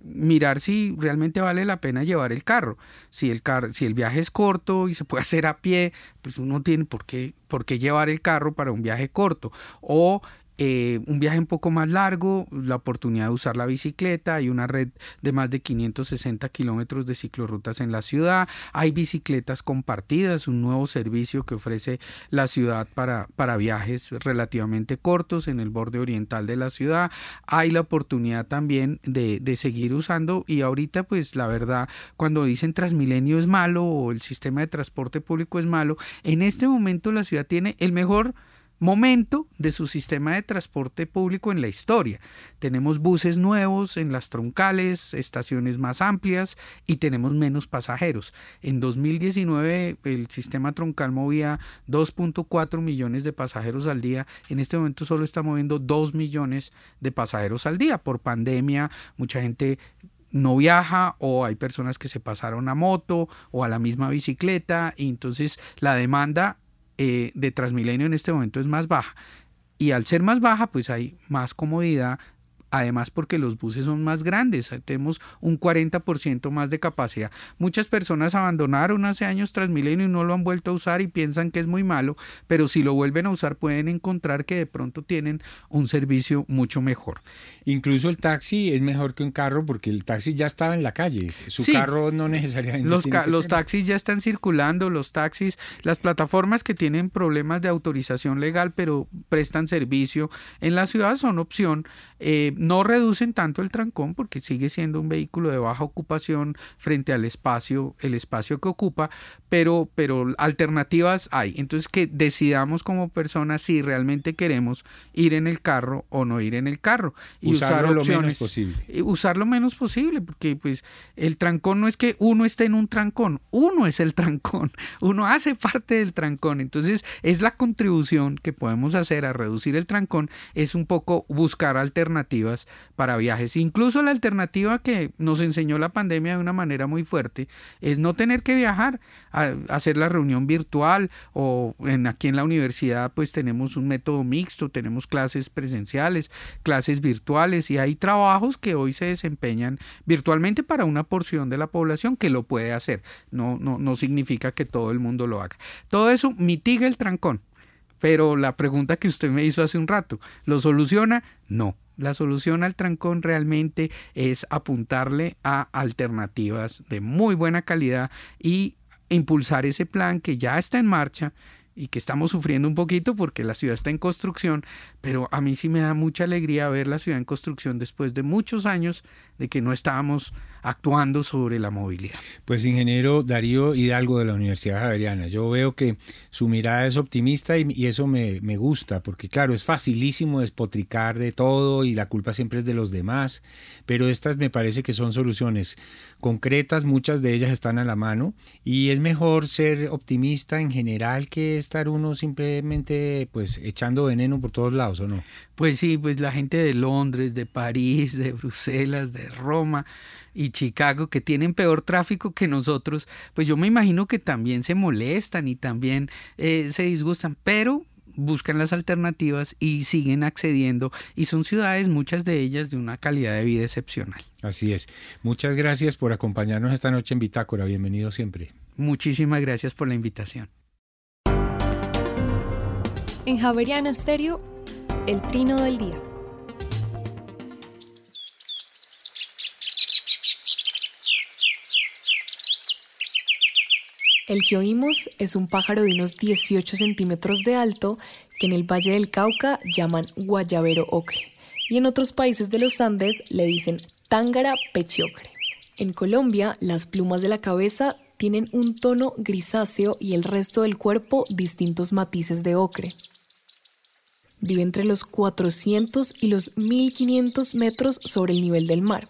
mirar si realmente vale la pena llevar el carro. Si el, car si el viaje es corto y se puede hacer a pie, pues uno tiene por qué, por qué llevar el carro para un viaje corto. O eh, un viaje un poco más largo, la oportunidad de usar la bicicleta, hay una red de más de 560 kilómetros de ciclorrutas en la ciudad, hay bicicletas compartidas, un nuevo servicio que ofrece la ciudad para, para viajes relativamente cortos en el borde oriental de la ciudad, hay la oportunidad también de, de seguir usando y ahorita pues la verdad cuando dicen Transmilenio es malo o el sistema de transporte público es malo, en este momento la ciudad tiene el mejor momento de su sistema de transporte público en la historia. Tenemos buses nuevos en las troncales, estaciones más amplias y tenemos menos pasajeros. En 2019 el sistema troncal movía 2.4 millones de pasajeros al día. En este momento solo está moviendo 2 millones de pasajeros al día. Por pandemia, mucha gente no viaja o hay personas que se pasaron a moto o a la misma bicicleta y entonces la demanda eh, de Transmilenio en este momento es más baja. Y al ser más baja, pues hay más comodidad, además porque los buses son más grandes, tenemos un 40% más de capacidad. Muchas personas abandonaron hace años Transmilenio y no lo han vuelto a usar y piensan que es muy malo, pero si lo vuelven a usar pueden encontrar que de pronto tienen un servicio mucho mejor. Incluso el taxi es mejor que un carro porque el taxi ya estaba en la calle, su carro no necesariamente. Los, los taxis ya están circulando, los taxis, las plataformas que tienen problemas de autorización legal pero prestan servicio en la ciudad son opción. Eh, no reducen tanto el trancón porque sigue siendo un vehículo de baja ocupación frente al espacio, el espacio que ocupa, pero, pero alternativas hay. Entonces que decidamos como personas si realmente queremos ir en el carro o no ir en el carro. Y usar lo menos posible. Usar lo menos posible, porque pues el trancón no es que uno esté en un trancón, uno es el trancón, uno hace parte del trancón. Entonces es la contribución que podemos hacer a reducir el trancón, es un poco buscar alternativas para viajes. Incluso la alternativa que nos enseñó la pandemia de una manera muy fuerte es no tener que viajar, a hacer la reunión virtual o en, aquí en la universidad pues tenemos un método mixto, tenemos clases presenciales, clases virtuales y hay trabajos que hoy se desempeñan virtualmente para una porción de la población que lo puede hacer. No, no, no significa que todo el mundo lo haga. Todo eso mitiga el trancón. Pero la pregunta que usted me hizo hace un rato, ¿lo soluciona? No. La solución al trancón realmente es apuntarle a alternativas de muy buena calidad y impulsar ese plan que ya está en marcha y que estamos sufriendo un poquito porque la ciudad está en construcción, pero a mí sí me da mucha alegría ver la ciudad en construcción después de muchos años de que no estábamos actuando sobre la movilidad. Pues ingeniero Darío Hidalgo de la Universidad Javeriana, yo veo que su mirada es optimista y, eso me, me, gusta, porque claro, es facilísimo despotricar de todo y la culpa siempre es de los demás, pero estas me parece que son soluciones concretas, muchas de ellas están a la mano y es mejor ser optimista en general que estar uno simplemente pues echando veneno por todos lados, ¿o no? Pues sí, pues la gente de Londres, de París, de Bruselas, de Roma y Chicago, que tienen peor tráfico que nosotros, pues yo me imagino que también se molestan y también eh, se disgustan, pero buscan las alternativas y siguen accediendo y son ciudades, muchas de ellas, de una calidad de vida excepcional. Así es. Muchas gracias por acompañarnos esta noche en Bitácora. Bienvenido siempre. Muchísimas gracias por la invitación. En Javeriana Stereo el trino del día. El que oímos es un pájaro de unos 18 centímetros de alto que en el Valle del Cauca llaman guayabero ocre y en otros países de los Andes le dicen tángara pechiocre. En Colombia, las plumas de la cabeza tienen un tono grisáceo y el resto del cuerpo distintos matices de ocre. Vive entre los 400 y los 1500 metros sobre el nivel del mar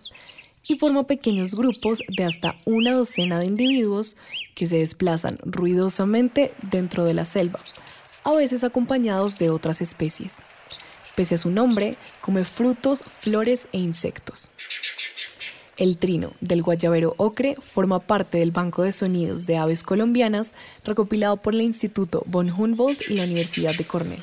y forma pequeños grupos de hasta una docena de individuos que se desplazan ruidosamente dentro de la selva, a veces acompañados de otras especies. Pese a su nombre, come frutos, flores e insectos. El trino del guayabero ocre forma parte del Banco de Sonidos de Aves Colombianas recopilado por el Instituto von Humboldt y la Universidad de Cornell.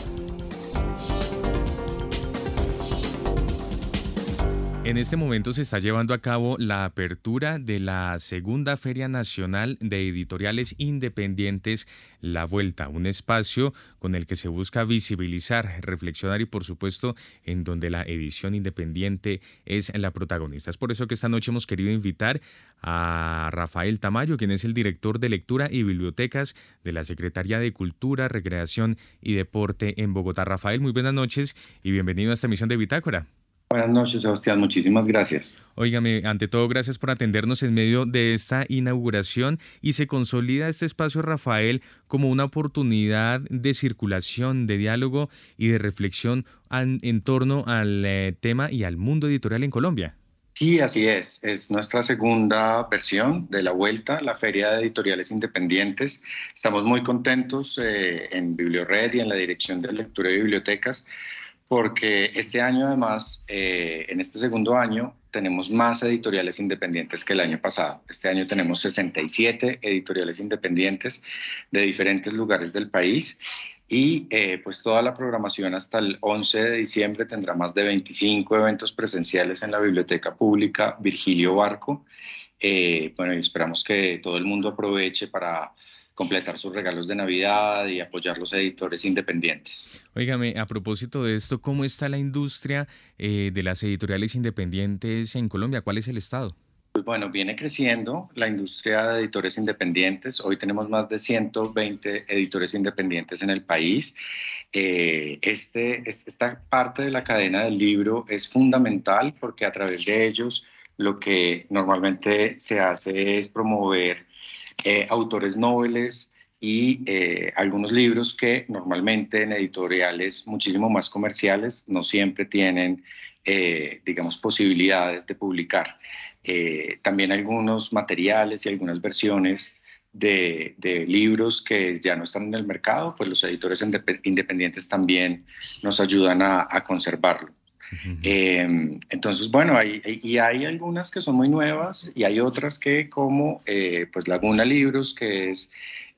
En este momento se está llevando a cabo la apertura de la segunda Feria Nacional de Editoriales Independientes La Vuelta, un espacio con el que se busca visibilizar, reflexionar y por supuesto en donde la edición independiente es la protagonista. Es por eso que esta noche hemos querido invitar a Rafael Tamayo, quien es el director de lectura y bibliotecas de la Secretaría de Cultura, Recreación y Deporte en Bogotá. Rafael, muy buenas noches y bienvenido a esta emisión de Bitácora. Buenas noches, Sebastián. Muchísimas gracias. Óigame, ante todo, gracias por atendernos en medio de esta inauguración y se consolida este espacio, Rafael, como una oportunidad de circulación, de diálogo y de reflexión en torno al eh, tema y al mundo editorial en Colombia. Sí, así es. Es nuestra segunda versión de la vuelta, la Feria de Editoriales Independientes. Estamos muy contentos eh, en BiblioRed y en la Dirección de Lectura y Bibliotecas porque este año además, eh, en este segundo año, tenemos más editoriales independientes que el año pasado. Este año tenemos 67 editoriales independientes de diferentes lugares del país y eh, pues toda la programación hasta el 11 de diciembre tendrá más de 25 eventos presenciales en la Biblioteca Pública Virgilio Barco. Eh, bueno, y esperamos que todo el mundo aproveche para completar sus regalos de Navidad y apoyar los editores independientes. Óigame, a propósito de esto, ¿cómo está la industria eh, de las editoriales independientes en Colombia? ¿Cuál es el estado? Pues bueno, viene creciendo la industria de editores independientes. Hoy tenemos más de 120 editores independientes en el país. Eh, este, esta parte de la cadena del libro es fundamental porque a través de ellos lo que normalmente se hace es promover eh, autores nobles y eh, algunos libros que normalmente en editoriales muchísimo más comerciales no siempre tienen, eh, digamos, posibilidades de publicar. también algunos materiales y algunas versiones de, libros que ya no están en el mercado, pues los editores independientes también nos ayudan a conservarlo. Em, entonces, bueno, hay, y hay algunas que son muy nuevas y hay otras que como eh, pues Laguna Libros, que es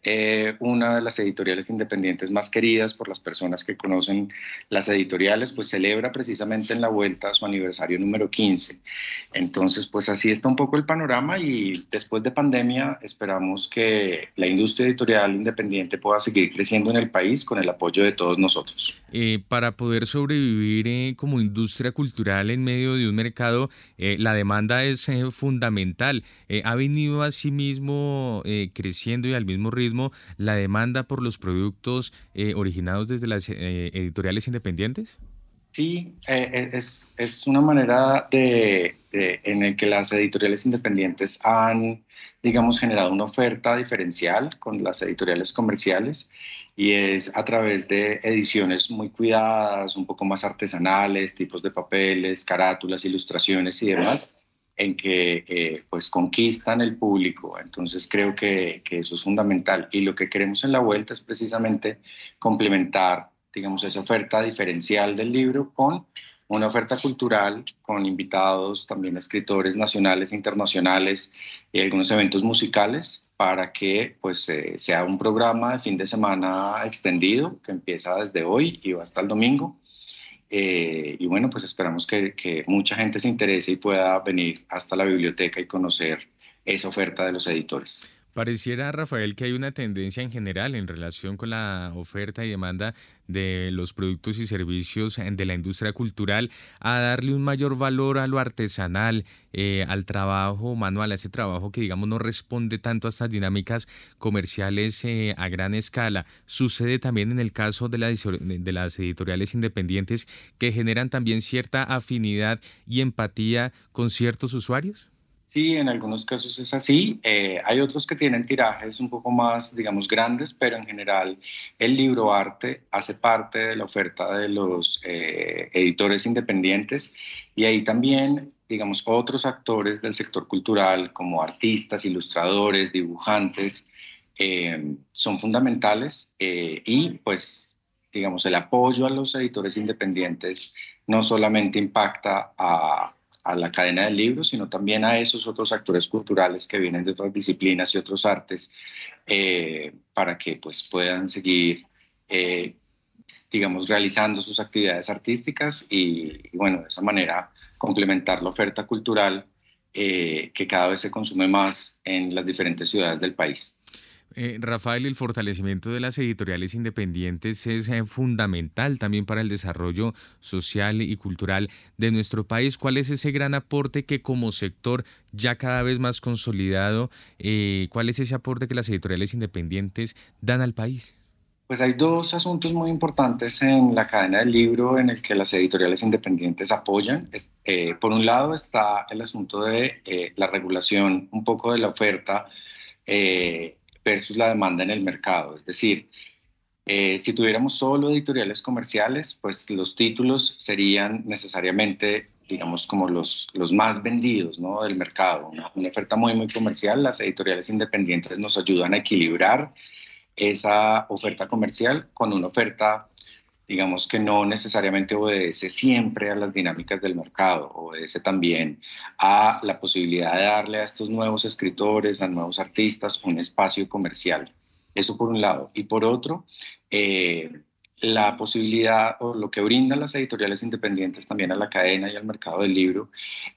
eh, una de las editoriales independientes más queridas por las personas que conocen las editoriales, pues celebra precisamente en la vuelta su aniversario número 15. Entonces, pues así está un poco el panorama y después de pandemia esperamos que la industria editorial independiente pueda seguir creciendo en el país con el apoyo de todos nosotros. Eh, para poder sobrevivir eh, como industria cultural en medio de un mercado, la demanda es fundamental. ha venido asimismo creciendo y al mismo ritmo la demanda por los productos eh, originados desde las eh, editoriales independientes? Sí, eh, es, es, una manera de, en el que las editoriales independientes han, digamos, generado una oferta diferencial con las editoriales comerciales y es a través de ediciones muy cuidadas, un poco más artesanales, tipos de papeles, carátulas, ilustraciones y demás en que pues conquistan el público. Entonces creo que, que, eso es fundamental. Y lo que queremos en la vuelta es precisamente complementar, digamos, esa oferta diferencial del libro con una oferta cultural, con invitados, también escritores nacionales e internacionales y algunos eventos musicales para que pues eh, sea un programa de fin de semana extendido que empieza desde hoy y va hasta el domingo eh, y bueno, pues esperamos que, que mucha gente se interese y pueda venir hasta la biblioteca y conocer esa oferta de los editores. Pareciera, Rafael, que hay una tendencia en general en relación con la oferta y demanda de los productos y servicios de la industria cultural a darle un mayor valor a lo artesanal, eh, al trabajo manual, a ese trabajo que digamos no responde tanto a estas dinámicas comerciales eh, a gran escala. Sucede también en el caso de, de las editoriales independientes que generan también cierta afinidad y empatía con ciertos usuarios. Sí, en algunos casos es así. Eh, hay otros que tienen tirajes un poco más, digamos, grandes, pero en general el libro arte hace parte de la oferta de los eh, editores independientes y ahí también, digamos, otros actores del sector cultural como artistas, ilustradores, dibujantes, eh, son fundamentales y pues, digamos, el apoyo a los editores independientes no solamente impacta a a la cadena del libro, sino también a esos otros actores culturales que vienen de otras disciplinas y otros artes, eh, para que pues, puedan seguir, eh, digamos, realizando sus actividades artísticas y, bueno, de esa manera complementar la oferta cultural eh, que cada vez se consume más en las diferentes ciudades del país. Eh, Rafael, el fortalecimiento de las editoriales independientes es eh, fundamental también para el desarrollo social y cultural de nuestro país. ¿Cuál es ese gran aporte que como sector ya cada vez más consolidado, eh, cuál es ese aporte que las editoriales independientes dan al país? Pues hay dos asuntos muy importantes en la cadena del libro en el que las editoriales independientes apoyan. por un lado está el asunto de la regulación un poco de la oferta versus la demanda en el mercado. Es decir, eh, si tuviéramos solo editoriales comerciales, pues los títulos serían necesariamente, digamos, como los, los más vendidos ¿no? del mercado. Una, una oferta muy, muy comercial. Las editoriales independientes nos ayudan a equilibrar esa oferta comercial con una oferta digamos que no necesariamente obedece siempre a las dinámicas del mercado, obedece también a la posibilidad de darle a estos nuevos escritores, a nuevos artistas, un espacio comercial. Eso por un lado. Y por otro, eh, la posibilidad o lo que brindan las editoriales independientes también a la cadena y al mercado del libro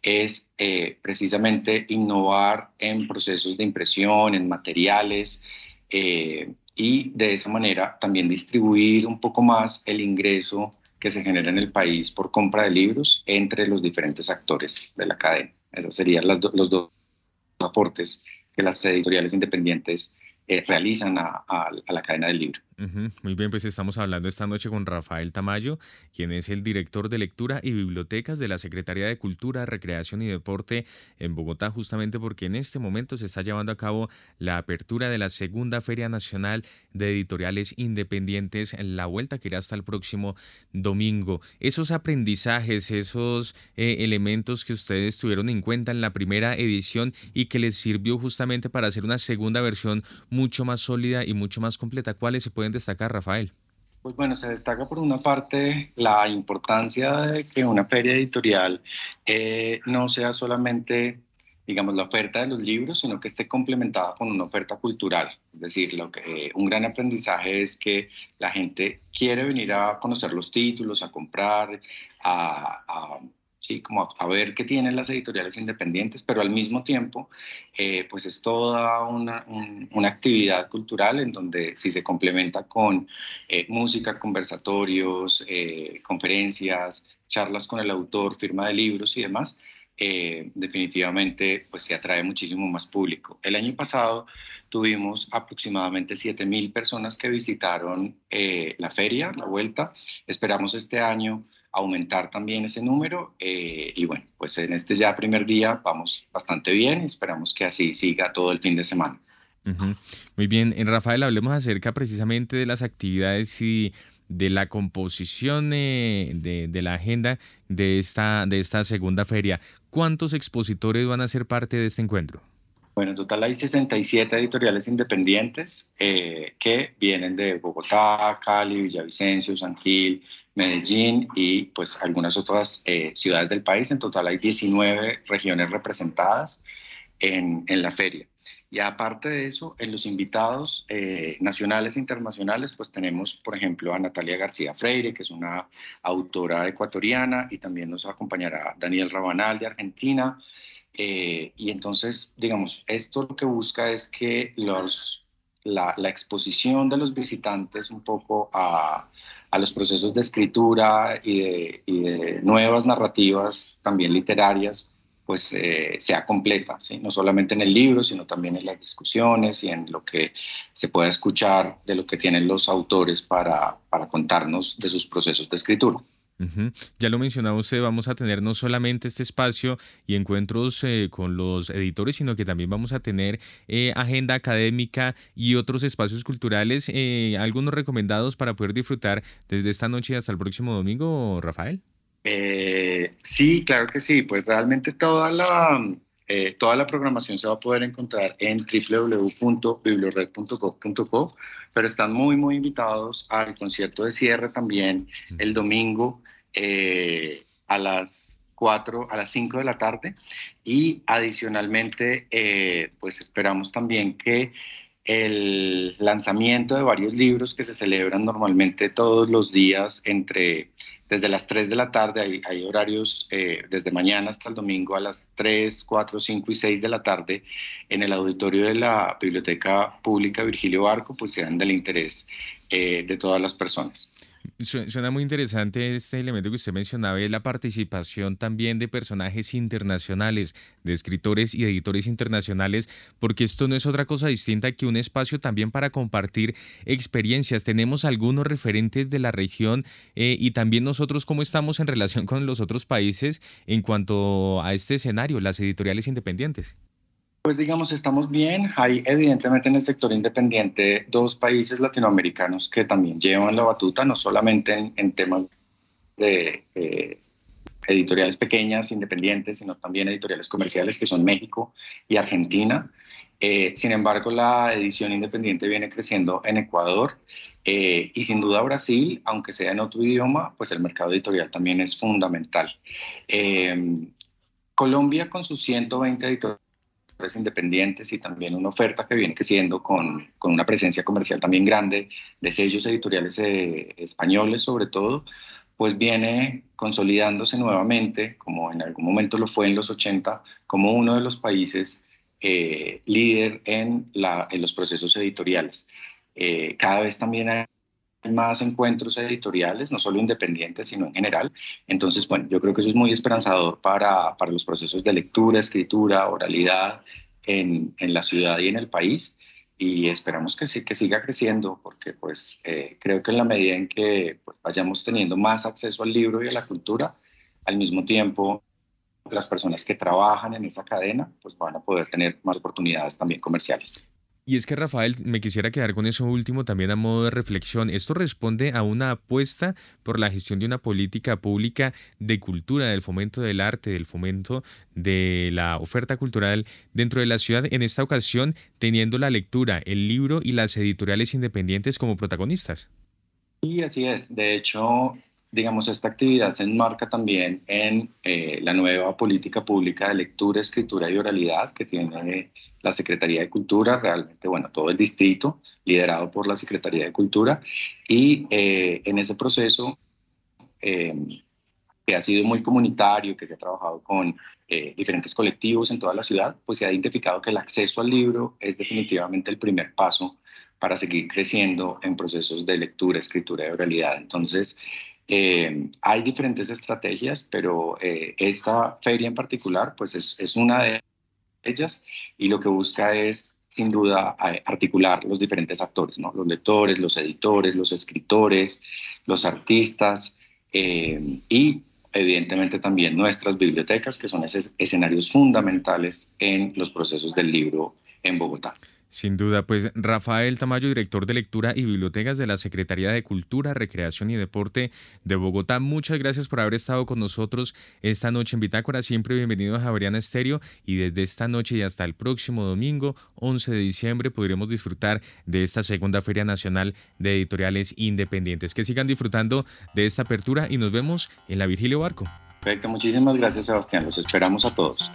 es eh, precisamente innovar en procesos de impresión, en materiales, eh, y de esa manera también distribuir un poco más el ingreso que se genera en el país por compra de libros entre los diferentes actores de la cadena. Esos serían los dos aportes que las editoriales independientes eh, realizan a, la cadena del libro. Muy bien, pues estamos hablando esta noche con Rafael Tamayo, quien es el director de lectura y bibliotecas de la Secretaría de Cultura, Recreación y Deporte en Bogotá, justamente porque en este momento se está llevando a cabo la apertura de la segunda Feria Nacional de Editoriales Independientes, en la vuelta que irá hasta el próximo domingo. Esos aprendizajes, esos eh, elementos que ustedes tuvieron en cuenta en la primera edición y que les sirvió justamente para hacer una segunda versión mucho más sólida y mucho más completa, ¿cuáles se pueden destacar, Rafael? Pues bueno, se destaca por una parte la importancia de que una feria editorial eh, no sea solamente, digamos, la oferta de los libros, sino que esté complementada con una oferta cultural. Es decir, lo que, eh, un gran aprendizaje es que la gente quiere venir a conocer los títulos, a comprar, a ¿sí? como a, ver qué tienen las editoriales independientes, pero al mismo tiempo, eh, pues es toda una, una, actividad cultural en donde si se complementa con eh, música, conversatorios, eh, conferencias, charlas con el autor, firma de libros y demás, definitivamente pues se atrae muchísimo más público. El año pasado tuvimos aproximadamente 7.000 personas que visitaron la feria, la vuelta. Esperamos este año aumentar también ese número. Eh, y bueno, pues en este ya primer día vamos bastante bien y esperamos que así siga todo el fin de semana. Muy bien, en Rafael, hablemos acerca precisamente de las actividades y de la composición eh, de, de, la agenda de esta, de esta segunda feria. ¿Cuántos expositores van a ser parte de este encuentro? Bueno, en total hay 67 editoriales independientes eh, que vienen de Bogotá, Cali, Villavicencio, San Gil, Medellín y pues algunas otras eh, ciudades del país. En total hay 19 regiones representadas en, en la feria. Y aparte de eso, en los invitados eh, nacionales e internacionales, pues tenemos, por ejemplo, a Natalia García Freire, que es una autora ecuatoriana, y también nos acompañará Daniel Rabanal de Argentina. Eh, y entonces, digamos, esto lo que busca es que los, la, la exposición de los visitantes un poco a, a los procesos de escritura y de, nuevas narrativas, también literarias, pues eh, sea completa, ¿sí? no solamente en el libro, sino también en las discusiones y en lo que se pueda escuchar de lo que tienen los autores para, para contarnos de sus procesos de escritura. Ya lo mencionaba usted, vamos a tener no solamente este espacio y encuentros eh, con los editores, sino que también vamos a tener eh, agenda académica y otros espacios culturales, eh, algunos recomendados para poder disfrutar desde esta noche hasta el próximo domingo, Rafael. sí, claro que sí, pues realmente toda la, toda la programación se va a poder encontrar en www.bibliored.gov.co, pero están muy, muy invitados al concierto de cierre también el domingo eh, a las 4, a las 5 de la tarde. Y adicionalmente eh, pues esperamos también que el lanzamiento de varios libros que se celebran normalmente todos los días entre desde las 3 de la tarde, hay, horarios eh, desde mañana hasta el domingo a las 3, 4, 5 y 6 de la tarde en el auditorio de la Biblioteca Pública Virgilio Barco, pues sean del interés de todas las personas. Suena muy interesante este elemento que usted mencionaba, es la participación también de personajes internacionales, de escritores y editores internacionales, porque esto no es otra cosa distinta que un espacio también para compartir experiencias. Tenemos algunos referentes de la región eh, y también nosotros cómo estamos en relación con los otros países en cuanto a este escenario, las editoriales independientes. Pues digamos, estamos bien. Hay evidentemente en el sector independiente dos países latinoamericanos que también llevan la batuta, no solamente en, temas de eh, editoriales pequeñas, independientes, sino también editoriales comerciales, que son México y Argentina. Eh, sin embargo, la edición independiente viene creciendo en Ecuador eh, y sin duda Brasil, aunque sea en otro idioma, pues el mercado editorial también es fundamental. Colombia con sus 120 independientes y también una oferta que viene creciendo con, con una presencia comercial también grande de sellos editoriales eh, españoles sobre todo, pues viene consolidándose nuevamente, como en algún momento lo fue en los 80, como uno de los países eh, líder en, la, en, los procesos editoriales. Eh, cada vez también hay más encuentros editoriales, no solo independientes, sino en general. Entonces, bueno, yo creo que eso es muy esperanzador para, para los procesos de lectura, escritura, oralidad en, en, la ciudad y en el país. Y esperamos que sí, que siga creciendo, porque pues eh, creo que en la medida en que pues, vayamos teniendo más acceso al libro y a la cultura, al mismo tiempo las personas que trabajan en esa cadena pues van a poder tener más oportunidades también comerciales. Y es que Rafael, me quisiera quedar con eso último también a modo de reflexión. Esto responde a una apuesta por la gestión de una política pública de cultura, del fomento del arte, del fomento de la oferta cultural dentro de la ciudad, en esta ocasión teniendo la lectura, el libro y las editoriales independientes como protagonistas. Sí, así es. De hecho, digamos, esta actividad se enmarca también en eh, la nueva política pública de lectura, escritura y oralidad que tiene la Secretaría de Cultura, realmente, bueno, todo el distrito, liderado por la Secretaría de Cultura, y eh, en ese proceso, em, que ha sido muy comunitario, que se ha trabajado con eh, diferentes colectivos en toda la ciudad, pues se ha identificado que el acceso al libro es definitivamente el primer paso para seguir creciendo en procesos de lectura, escritura y oralidad. Entonces, em, hay diferentes estrategias, pero eh, esta feria en particular, pues es, es una de ellas y lo que busca es sin duda articular los diferentes actores, ¿no? los lectores, los editores, los escritores, los artistas eh, y evidentemente también nuestras bibliotecas, que son esos escenarios fundamentales en los procesos del libro en Bogotá. Sin duda, pues Rafael Tamayo, director de lectura y bibliotecas de la Secretaría de Cultura, Recreación y Deporte de Bogotá, muchas gracias por haber estado con nosotros esta noche en Bitácora. Siempre bienvenido a Javeriana Estéreo y desde esta noche y hasta el próximo domingo, 11 de diciembre, podremos disfrutar de esta segunda Feria Nacional de Editoriales Independientes. Que sigan disfrutando de esta apertura y nos vemos en la Virgilio Barco. Perfecto, muchísimas gracias Sebastián, los esperamos a todos.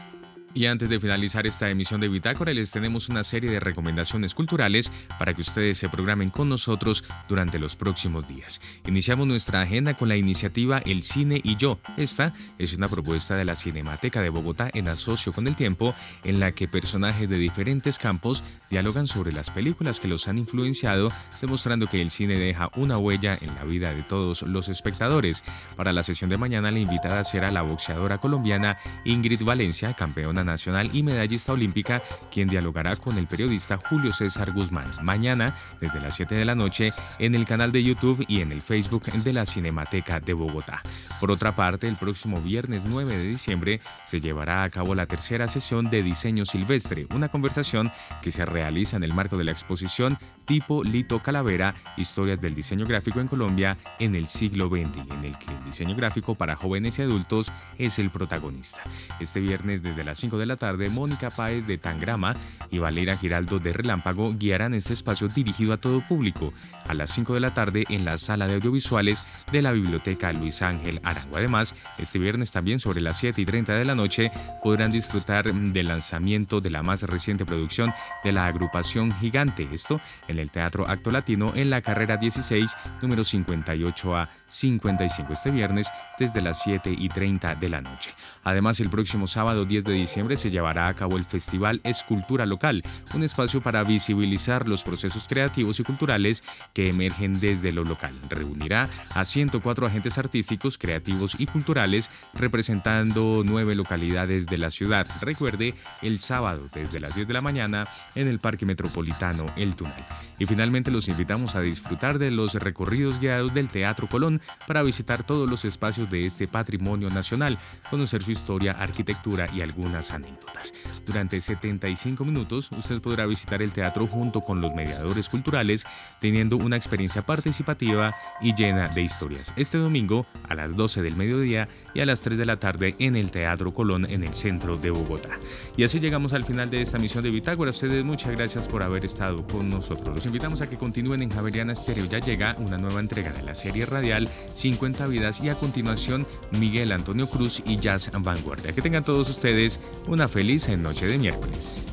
Y antes de finalizar esta emisión de Bitácora, les tenemos una serie de recomendaciones culturales para que ustedes se programen con nosotros durante los próximos días. Iniciamos nuestra agenda con la iniciativa El Cine y Yo. Esta es una propuesta de la Cinemateca de Bogotá en asocio con el tiempo, en la que personajes de diferentes campos dialogan sobre las películas que los han influenciado, demostrando que el cine deja una huella en la vida de todos los espectadores. Para la sesión de mañana, la invitada será la boxeadora colombiana Ingrid Valencia, campeona nacional y medallista olímpica, quien dialogará con el periodista Julio César Guzmán mañana desde las 7 de la noche en el canal de YouTube y en el Facebook de la Cinemateca de Bogotá. Por otra parte, el próximo viernes 9 de diciembre se llevará a cabo la tercera sesión de Diseño Silvestre, una conversación que se realiza en el marco de la exposición Tipo Lito Calavera, Historias del Diseño Gráfico en Colombia en el siglo XX, en el que el diseño gráfico para jóvenes y adultos es el protagonista. Este viernes desde las 5 de la tarde, Mónica Páez de Tangrama y Valera Giraldo de Relámpago guiarán este espacio dirigido a todo público a las 5 de la tarde en la sala de audiovisuales de la Biblioteca Luis Ángel Arango. Además, este viernes también sobre las 7 y 30 de la noche podrán disfrutar del lanzamiento de la más reciente producción de la agrupación Gigante, esto en el Teatro Acto Latino en la carrera 16, número 58A 55 este viernes desde las 7 y 30 de la noche. Además, el próximo sábado 10 de diciembre se llevará a cabo el Festival Escultura Local, un espacio para visibilizar los procesos creativos y culturales que emergen desde lo local. Reunirá a 104 agentes artísticos, creativos y culturales representando nueve localidades de la ciudad. Recuerde, el sábado desde las 10 de la mañana en el Parque Metropolitano El Tunal. Y finalmente los invitamos a disfrutar de los recorridos guiados del Teatro Colón para visitar todos los espacios de este patrimonio nacional, conocer su historia, arquitectura y algunas anécdotas. Durante 75 minutos usted podrá visitar el teatro junto con los mediadores culturales, teniendo una experiencia participativa y llena de historias. Este domingo a las 12 del mediodía y a las 3 de la tarde en el Teatro Colón en el centro de Bogotá. Y así llegamos al final de esta misión de Bitácora. ustedes muchas gracias por haber estado con nosotros. Los invitamos a que continúen en Javeriana Stereo. Ya llega una nueva entrega de la serie radial 50 vidas y a continuación Miguel Antonio Cruz y Jazz Vanguardia. Que tengan todos ustedes una feliz noche de miércoles.